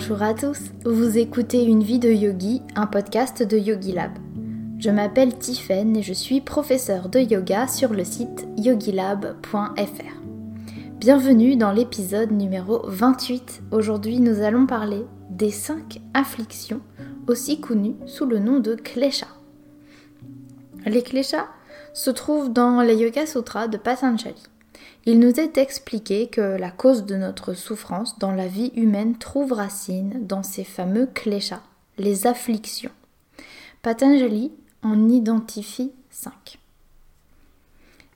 Bonjour à tous, vous écoutez Une vie de yogi, un podcast de Yogi Lab. Je m'appelle Tiffen et je suis professeure de yoga sur le site yogilab.fr. Bienvenue dans l'épisode numéro 28. Aujourd'hui, nous allons parler des 5 afflictions, aussi connues sous le nom de klesha. Les kleshas se trouvent dans les Yoga Sutras de Patanjali. Il nous est expliqué que la cause de notre souffrance dans la vie humaine trouve racine dans ces fameux kleshas, les afflictions. Patanjali en identifie cinq.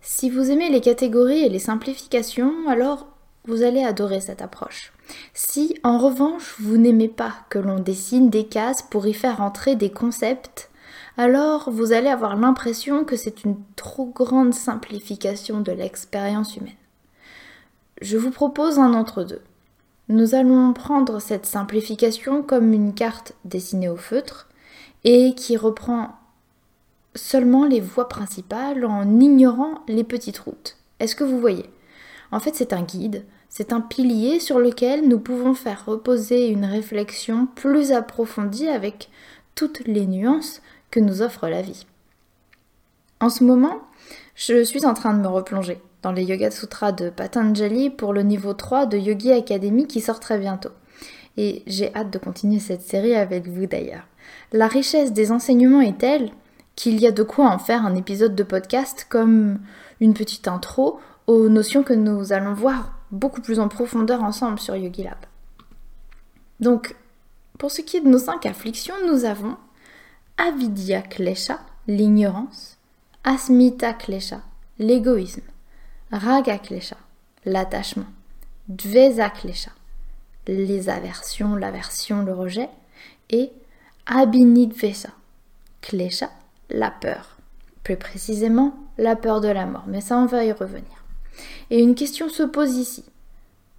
Si vous aimez les catégories et les simplifications, alors vous allez adorer cette approche. Si en revanche vous n'aimez pas que l'on dessine des cases pour y faire entrer des concepts, alors vous allez avoir l'impression que c'est une trop grande simplification de l'expérience humaine. Je vous propose un entre-deux. Nous allons prendre cette simplification comme une carte dessinée au feutre et qui reprend seulement les voies principales en ignorant les petites routes. Est-ce que vous voyez? En fait, c'est un guide, c'est un pilier sur lequel nous pouvons faire reposer une réflexion plus approfondie avec toutes les nuances que nous offre la vie. En ce moment, je suis en train de me replonger dans les Yoga Sutras de Patanjali pour le niveau 3 de Yogi Academy qui sort très bientôt. Et j'ai hâte de continuer cette série avec vous d'ailleurs. La richesse des enseignements est telle qu'il y a de quoi en faire un épisode de podcast comme une petite intro aux notions que nous allons voir beaucoup plus en profondeur ensemble sur Yogi Lab. Donc, pour ce qui est de nos cinq afflictions, nous avons Avidya Klesha, l'ignorance, Asmita Klesha, l'égoïsme, Raga Klesha, l'attachement, Dvesa Klesha, les aversions, l'aversion, le rejet, et Abhinidvesa, Klesha, la peur. Plus précisément, la peur de la mort, mais ça on va y revenir. Et une question se pose ici.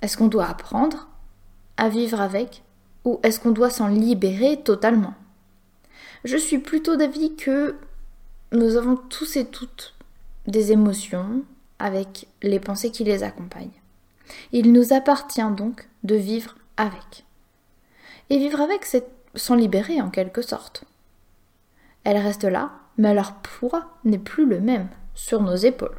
Est-ce qu'on doit apprendre à vivre avec ou est-ce qu'on doit s'en libérer totalement? Je suis plutôt d'avis que nous avons tous et toutes des émotions avec les pensées qui les accompagnent. Il nous appartient donc de vivre avec. Et vivre avec, c'est s'en libérer en quelque sorte. Elles restent là, mais leur poids n'est plus le même sur nos épaules.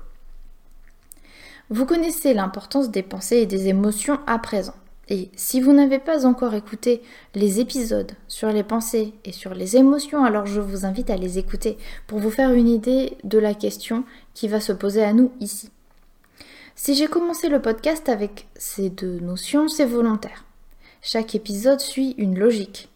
Vous connaissez l'importance des pensées et des émotions à présent. Et si vous n'avez pas encore écouté les épisodes sur les pensées et sur les émotions, alors je vous invite à les écouter pour vous faire une idée de la question qui va se poser à nous ici. Si j'ai commencé le podcast avec ces deux notions, c'est volontaire. Chaque épisode suit une logique.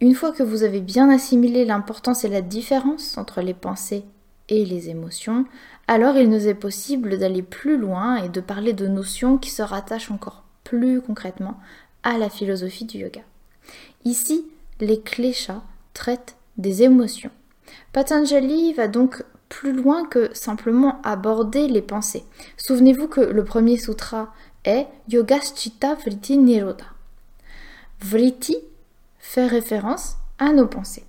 Une fois que vous avez bien assimilé l'importance et la différence entre les pensées et les émotions, alors il nous est possible d'aller plus loin et de parler de notions qui se rattachent encore plus concrètement à la philosophie du yoga. Ici, les kleshas traitent des émotions. Patanjali va donc plus loin que simplement aborder les pensées. Souvenez-vous que le premier sutra est Yogaschita Vritti Nirodha. Vritti fait référence à nos pensées.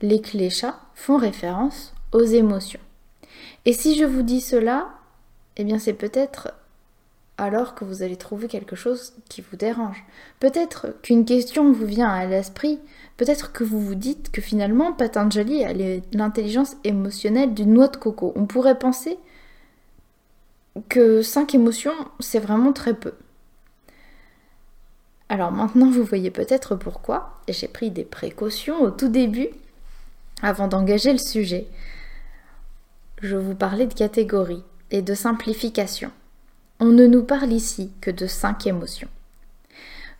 Les kleshas font référence aux émotions. Et si je vous dis cela, eh bien c'est peut-être alors que vous allez trouver quelque chose qui vous dérange. Peut-être qu'une question vous vient à l'esprit, peut-être que vous vous dites que finalement Patanjali a l'intelligence émotionnelle d'une noix de coco. On pourrait penser que cinq émotions, c'est vraiment très peu. Alors maintenant, vous voyez peut-être pourquoi j'ai pris des précautions au tout début avant d'engager le sujet. Je vous parlais de catégories et de simplification. On ne nous parle ici que de cinq émotions.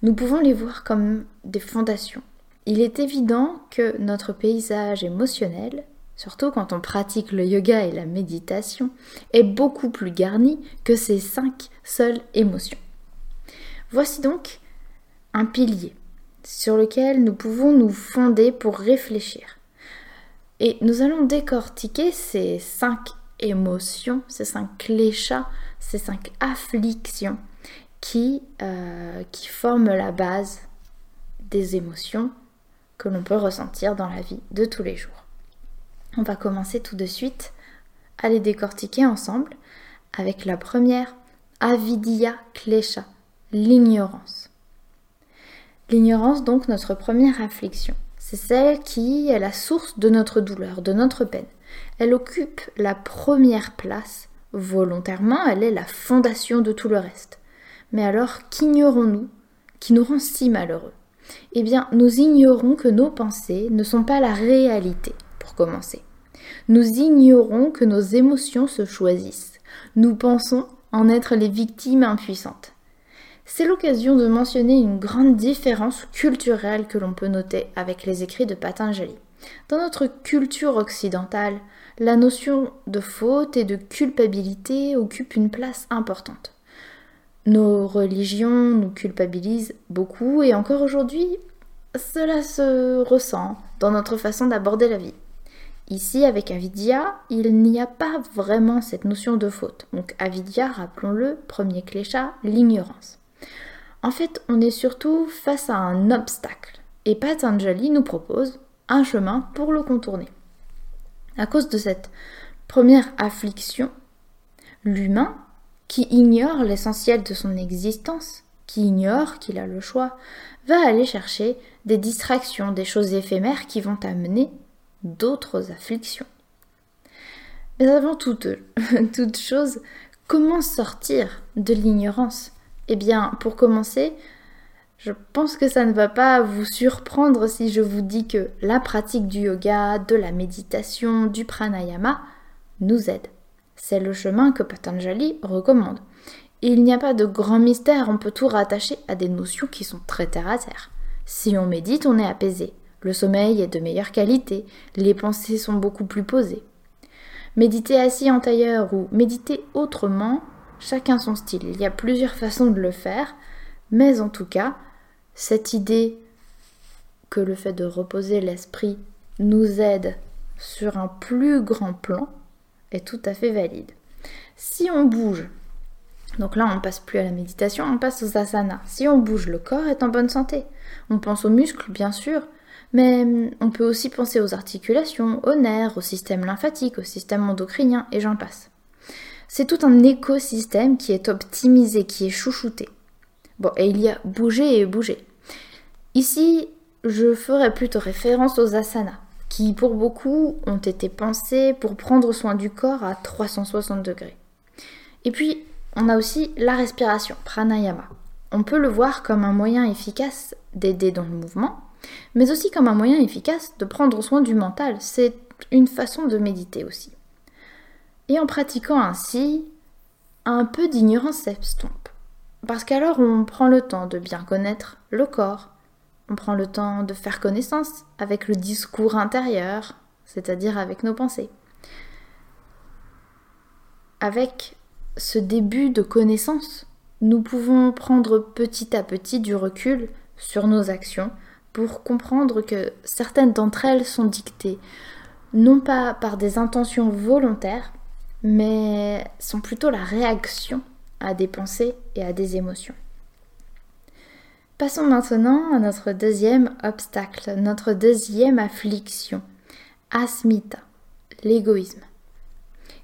Nous pouvons les voir comme des fondations. Il est évident que notre paysage émotionnel, surtout quand on pratique le yoga et la méditation, est beaucoup plus garni que ces cinq seules émotions. Voici donc un pilier sur lequel nous pouvons nous fonder pour réfléchir. Et nous allons décortiquer ces cinq émotions, ces cinq cléchats ces cinq afflictions qui, euh, qui forment la base des émotions que l'on peut ressentir dans la vie de tous les jours. On va commencer tout de suite à les décortiquer ensemble avec la première, avidya klesha, l'ignorance. L'ignorance, donc, notre première affliction. C'est celle qui est la source de notre douleur, de notre peine. Elle occupe la première place. Volontairement, elle est la fondation de tout le reste. Mais alors, qu'ignorons-nous qui nous rend si malheureux? Eh bien, nous ignorons que nos pensées ne sont pas la réalité, pour commencer. Nous ignorons que nos émotions se choisissent. Nous pensons en être les victimes impuissantes. C'est l'occasion de mentionner une grande différence culturelle que l'on peut noter avec les écrits de Patanjali. Dans notre culture occidentale, la notion de faute et de culpabilité occupe une place importante. Nos religions nous culpabilisent beaucoup et encore aujourd'hui, cela se ressent dans notre façon d'aborder la vie. Ici, avec avidya, il n'y a pas vraiment cette notion de faute. Donc avidya, rappelons-le, premier clécha, l'ignorance. En fait, on est surtout face à un obstacle. Et Patanjali nous propose un chemin pour le contourner. À cause de cette première affliction, l'humain, qui ignore l'essentiel de son existence, qui ignore qu'il a le choix, va aller chercher des distractions, des choses éphémères qui vont amener d'autres afflictions. Mais avant toute, toute chose, comment sortir de l'ignorance? Eh bien, pour commencer, je pense que ça ne va pas vous surprendre si je vous dis que la pratique du yoga, de la méditation, du pranayama nous aide. C'est le chemin que Patanjali recommande. Il n'y a pas de grand mystère, on peut tout rattacher à des notions qui sont très terre à terre. Si on médite, on est apaisé. Le sommeil est de meilleure qualité, les pensées sont beaucoup plus posées. Méditer assis en tailleur ou méditer autrement, chacun son style. Il y a plusieurs façons de le faire, mais en tout cas, cette idée que le fait de reposer l'esprit nous aide sur un plus grand plan est tout à fait valide. Si on bouge, donc là on passe plus à la méditation, on passe aux asanas. Si on bouge, le corps est en bonne santé. On pense aux muscles, bien sûr, mais on peut aussi penser aux articulations, aux nerfs, au système lymphatique, au système endocrinien, et j'en passe. C'est tout un écosystème qui est optimisé, qui est chouchouté. Bon, et il y a bouger et bouger. Ici, je ferai plutôt référence aux asanas, qui pour beaucoup ont été pensés pour prendre soin du corps à 360 degrés. Et puis, on a aussi la respiration, pranayama. On peut le voir comme un moyen efficace d'aider dans le mouvement, mais aussi comme un moyen efficace de prendre soin du mental. C'est une façon de méditer aussi. Et en pratiquant ainsi, un peu d'ignorance s'estompe. Parce qu'alors on prend le temps de bien connaître le corps, on prend le temps de faire connaissance avec le discours intérieur, c'est-à-dire avec nos pensées. Avec ce début de connaissance, nous pouvons prendre petit à petit du recul sur nos actions pour comprendre que certaines d'entre elles sont dictées non pas par des intentions volontaires, mais sont plutôt la réaction à des pensées et à des émotions. Passons maintenant à notre deuxième obstacle, notre deuxième affliction, asmita, l'égoïsme.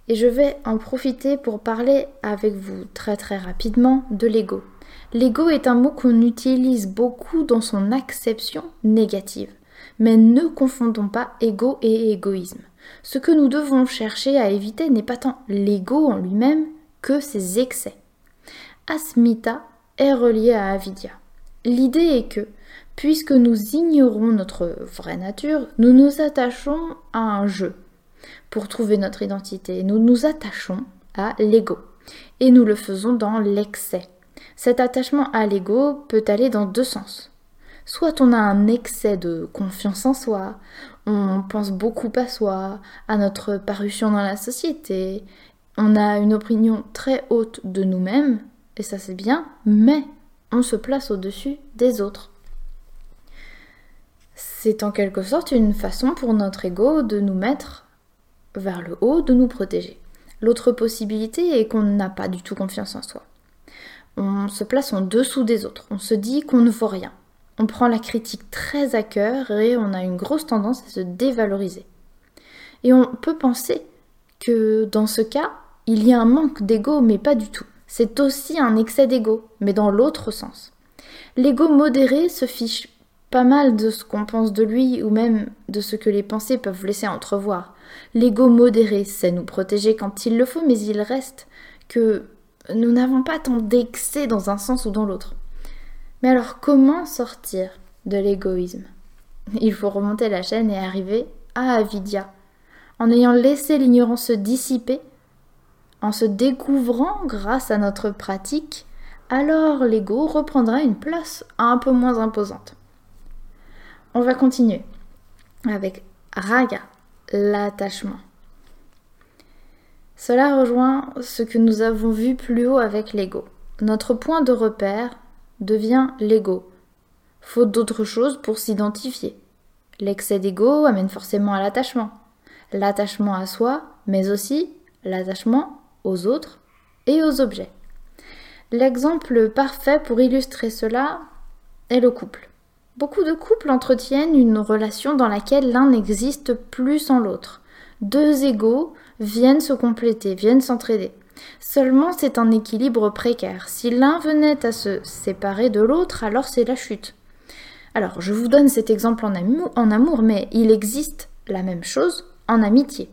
Et je vais en profiter pour parler avec vous très très rapidement de l'ego. L'ego est un mot qu'on utilise beaucoup dans son acception négative. Mais ne confondons pas ego et égoïsme. Ce que nous devons chercher à éviter n'est pas tant l'ego en lui-même que ses excès. Asmita est relié à avidya. L'idée est que, puisque nous ignorons notre vraie nature, nous nous attachons à un jeu pour trouver notre identité. Nous nous attachons à l'ego. Et nous le faisons dans l'excès. Cet attachement à l'ego peut aller dans deux sens. Soit on a un excès de confiance en soi, on pense beaucoup à soi, à notre parution dans la société, on a une opinion très haute de nous-mêmes, et ça c'est bien, mais on se place au-dessus des autres. C'est en quelque sorte une façon pour notre ego de nous mettre vers le haut, de nous protéger. L'autre possibilité est qu'on n'a pas du tout confiance en soi on se place en dessous des autres, on se dit qu'on ne vaut rien. On prend la critique très à cœur et on a une grosse tendance à se dévaloriser. Et on peut penser que dans ce cas, il y a un manque d'ego, mais pas du tout. C'est aussi un excès d'ego, mais dans l'autre sens. L'ego modéré se fiche pas mal de ce qu'on pense de lui ou même de ce que les pensées peuvent laisser entrevoir. L'ego modéré sait nous protéger quand il le faut, mais il reste que nous n'avons pas tant d'excès dans un sens ou dans l'autre. Mais alors comment sortir de l'égoïsme? Il faut remonter la chaîne et arriver à Avidia. En ayant laissé l'ignorance se dissiper, en se découvrant grâce à notre pratique, alors l'ego reprendra une place un peu moins imposante. On va continuer avec raga, l'attachement. Cela rejoint ce que nous avons vu plus haut avec l'ego. Notre point de repère devient l'ego, faute d'autre chose pour s'identifier. L'excès d'ego amène forcément à l'attachement. L'attachement à soi, mais aussi l'attachement aux autres et aux objets. L'exemple parfait pour illustrer cela est le couple. Beaucoup de couples entretiennent une relation dans laquelle l'un n'existe plus sans l'autre. Deux égaux viennent se compléter, viennent s'entraider. Seulement c'est un équilibre précaire. Si l'un venait à se séparer de l'autre, alors c'est la chute. Alors je vous donne cet exemple en amour, mais il existe la même chose en amitié.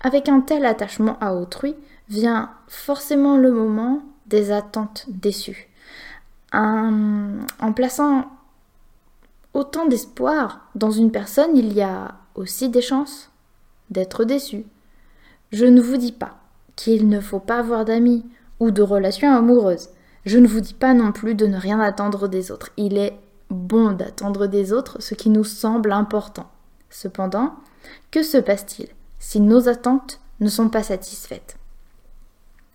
Avec un tel attachement à autrui vient forcément le moment des attentes déçues. en plaçant autant d'espoir dans une personne, il y a aussi des chances d'être déçu. Je ne vous dis pas qu'il ne faut pas avoir d'amis ou de relations amoureuses. Je ne vous dis pas non plus de ne rien attendre des autres. Il est bon d'attendre des autres ce qui nous semble important. Cependant, que se passe-t-il si nos attentes ne sont pas satisfaites?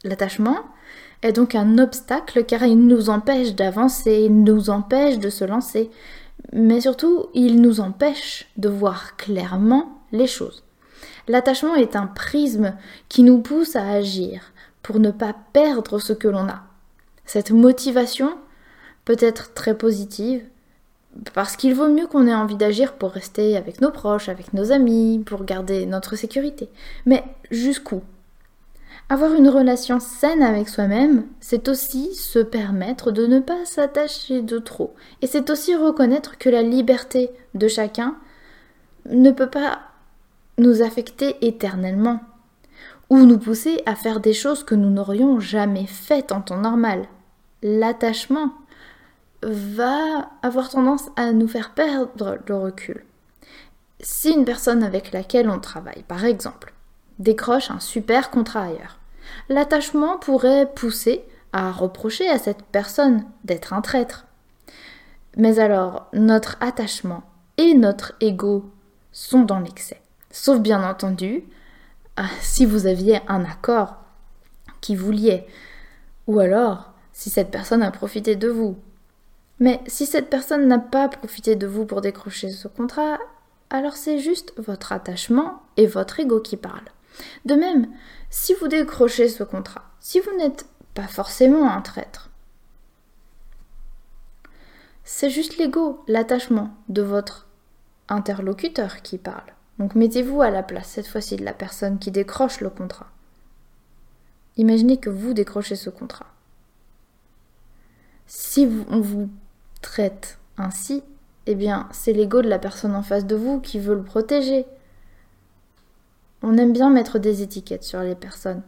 L'attachement est donc un obstacle car il nous empêche d'avancer, il nous empêche de se lancer, mais surtout il nous empêche de voir clairement les choses. L'attachement est un prisme qui nous pousse à agir pour ne pas perdre ce que l'on a. Cette motivation peut être très positive parce qu'il vaut mieux qu'on ait envie d'agir pour rester avec nos proches, avec nos amis, pour garder notre sécurité. Mais jusqu'où? Avoir une relation saine avec soi-même, c'est aussi se permettre de ne pas s'attacher de trop. Et c'est aussi reconnaître que la liberté de chacun ne peut pas nous affecter éternellement, ou nous pousser à faire des choses que nous n'aurions jamais faites en temps normal. L'attachement va avoir tendance à nous faire perdre le recul. Si une personne avec laquelle on travaille, par exemple, décroche un super contrat ailleurs. L'attachement pourrait pousser à reprocher à cette personne d'être un traître. Mais alors, notre attachement et notre ego sont dans l'excès. Sauf bien entendu, ah, si vous aviez un accord qui vous liait, ou alors si cette personne a profité de vous. Mais si cette personne n'a pas profité de vous pour décrocher ce contrat, alors c'est juste votre attachement et votre ego qui parlent. De même, si vous décrochez ce contrat, si vous n'êtes pas forcément un traître, c'est juste l'ego, l'attachement de votre interlocuteur qui parle. Donc mettez-vous à la place cette fois-ci de la personne qui décroche le contrat. Imaginez que vous décrochez ce contrat. Si on vous traite ainsi, eh bien c'est l'ego de la personne en face de vous qui veut le protéger, on aime bien mettre des étiquettes sur les personnes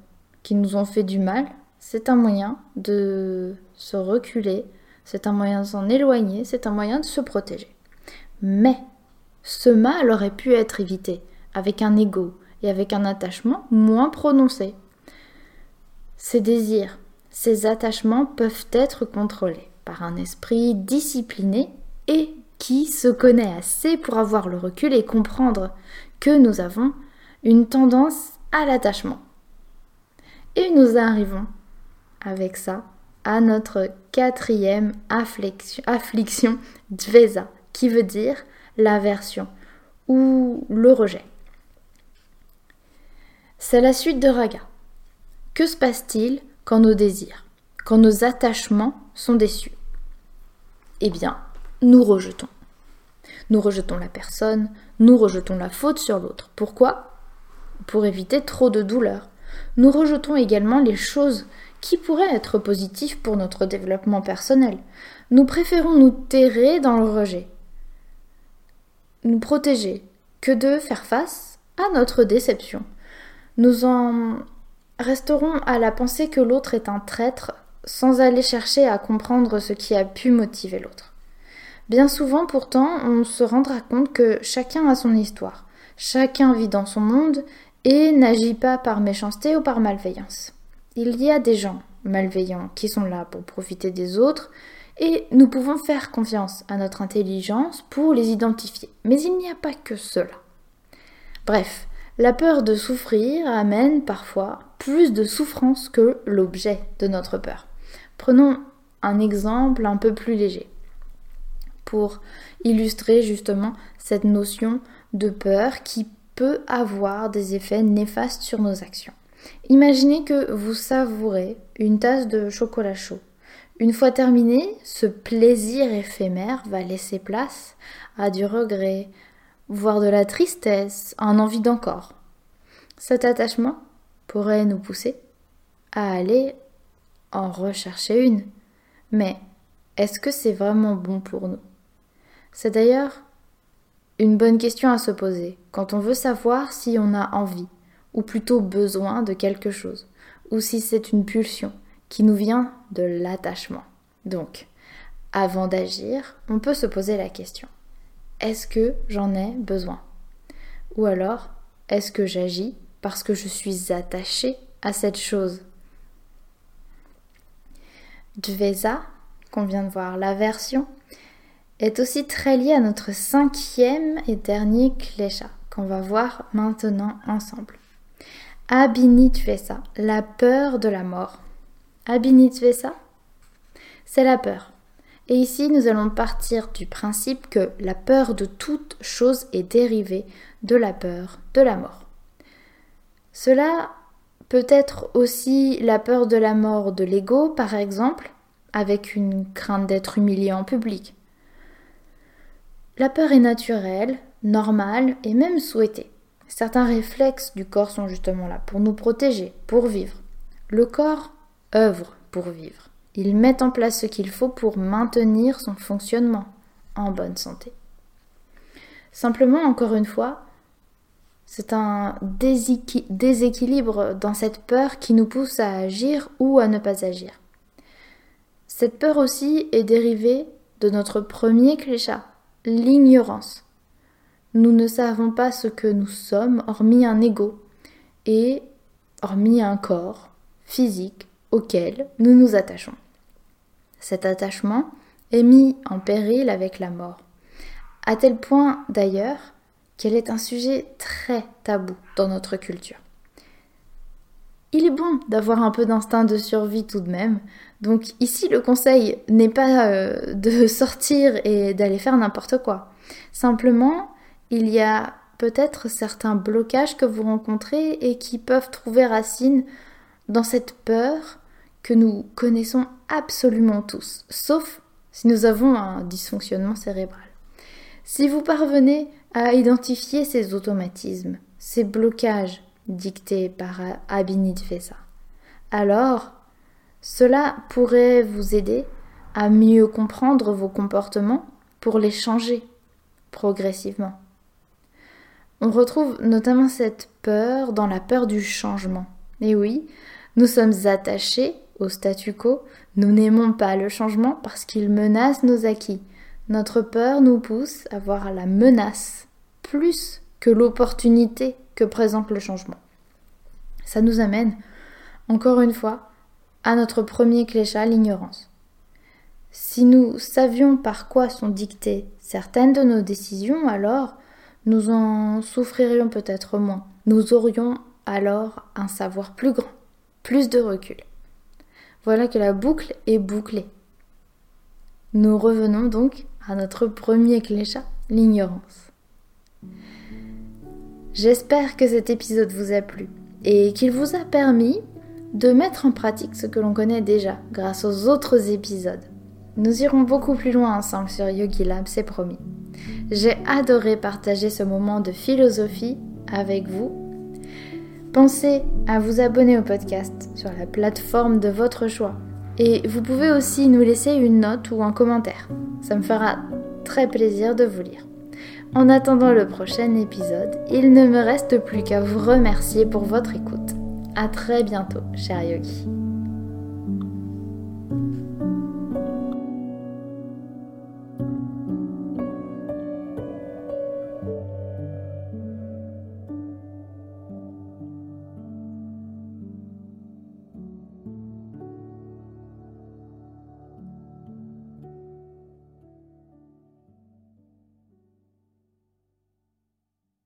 qui nous ont fait du mal. C'est un moyen de se reculer, c'est un moyen de s'en éloigner, c'est un moyen de se protéger. Mais ce mal aurait pu être évité avec un ego et avec un attachement moins prononcé. Ces désirs, ces attachements peuvent être contrôlés par un esprit discipliné et qui se connaît assez pour avoir le recul et comprendre que nous avons une tendance à l'attachement. Et nous arrivons avec ça à notre quatrième affliction, affliction qui veut dire l'aversion ou le rejet. C'est la suite de Raga. Que se passe-t-il quand nos désirs, quand nos attachements sont déçus? Eh bien, nous rejetons. Nous rejetons la personne, nous rejetons la faute sur l'autre. Pourquoi? Pour éviter trop de douleur. Nous rejetons également les choses qui pourrait être positif pour notre développement personnel. Nous préférons nous terrer dans le rejet, nous protéger, que de faire face à notre déception. Nous en resterons à la pensée que l'autre est un traître sans aller chercher à comprendre ce qui a pu motiver l'autre. Bien souvent pourtant, on se rendra compte que chacun a son histoire, chacun vit dans son monde et n'agit pas par méchanceté ou par malveillance. Il y a des gens malveillants qui sont là pour profiter des autres, et nous pouvons faire confiance à notre intelligence pour les identifier. Mais il n'y a pas que cela. Bref, la peur de souffrir amène parfois plus de souffrance que l'objet de notre peur. Prenons un exemple un peu plus léger pour illustrer justement cette notion de peur qui peut avoir des effets néfastes sur nos actions. Imaginez que vous savourez une tasse de chocolat chaud. Une fois terminé, ce plaisir éphémère va laisser place à du regret, voire de la tristesse, un envie d'encore. Cet attachement pourrait nous pousser à aller en rechercher une. Mais est-ce que c'est vraiment bon pour nous? C'est d'ailleurs une bonne question à se poser quand on veut savoir si on a envie, ou plutôt besoin de quelque chose, ou si c'est une pulsion qui nous vient de l'attachement. Donc, avant d'agir, on peut se poser la question. Est-ce que j'en ai besoin? Ou alors, est-ce que j'agis parce que je suis attaché à cette chose? Dvesa, qu'on vient de voir la version, est aussi très lié à notre cinquième et dernier klesha, qu'on va voir maintenant ensemble. Abhinitvesa, la peur de la mort. C'est la peur. Et ici, nous allons partir du principe que la peur de toute chose est dérivée de la peur de la mort. Cela peut être aussi la peur de la mort de l'ego, par exemple, avec une crainte d'être humilié en public. La peur est naturelle, normale et même souhaitée. Certains réflexes du corps sont justement là pour nous protéger, pour vivre. Le corps œuvre pour vivre. Il met en place ce qu'il faut pour maintenir son fonctionnement en bonne santé. Simplement, encore une fois, c'est un déséquilibre dans cette peur qui nous pousse à agir ou à ne pas agir. Cette peur aussi est dérivée de notre premier cliché, l'ignorance. Nous ne savons pas ce que nous sommes hormis un ego et hormis un corps physique auquel nous nous attachons. Cet attachement est mis en péril avec la mort, à tel point d'ailleurs qu'elle est un sujet très tabou dans notre culture. Il est bon d'avoir un peu d'instinct de survie tout de même, donc ici le conseil n'est pas euh, de sortir et d'aller faire n'importe quoi. Simplement, il y a peut-être certains blocages que vous rencontrez et qui peuvent trouver racine dans cette peur que nous connaissons absolument tous, sauf si nous avons un dysfonctionnement cérébral. Si vous parvenez à identifier ces automatismes, ces blocages dictés par Abinit Vesa, alors cela pourrait vous aider à mieux comprendre vos comportements pour les changer progressivement. On retrouve notamment cette peur dans la peur du changement. Et oui, nous sommes attachés au statu quo, nous n'aimons pas le changement parce qu'il menace nos acquis. Notre peur nous pousse à voir la menace plus que l'opportunité que présente le changement. Ça nous amène, encore une fois, à notre premier cléchat, l'ignorance. Si nous savions par quoi sont dictées certaines de nos décisions, alors nous en souffririons peut-être moins. Nous aurions alors un savoir plus grand, plus de recul. Voilà que la boucle est bouclée. Nous revenons donc à notre premier cléchat, l'ignorance. J'espère que cet épisode vous a plu et qu'il vous a permis de mettre en pratique ce que l'on connaît déjà grâce aux autres épisodes. Nous irons beaucoup plus loin ensemble sur Yogi Lab, c'est promis. J'ai adoré partager ce moment de philosophie avec vous Pensez à vous abonner au podcast sur la plateforme de votre choix. Et vous pouvez aussi nous laisser une note ou un commentaire. Ça me fera très plaisir de vous lire. En attendant le prochain épisode, il ne me reste plus qu'à vous remercier pour votre écoute. À très bientôt, cher yogi.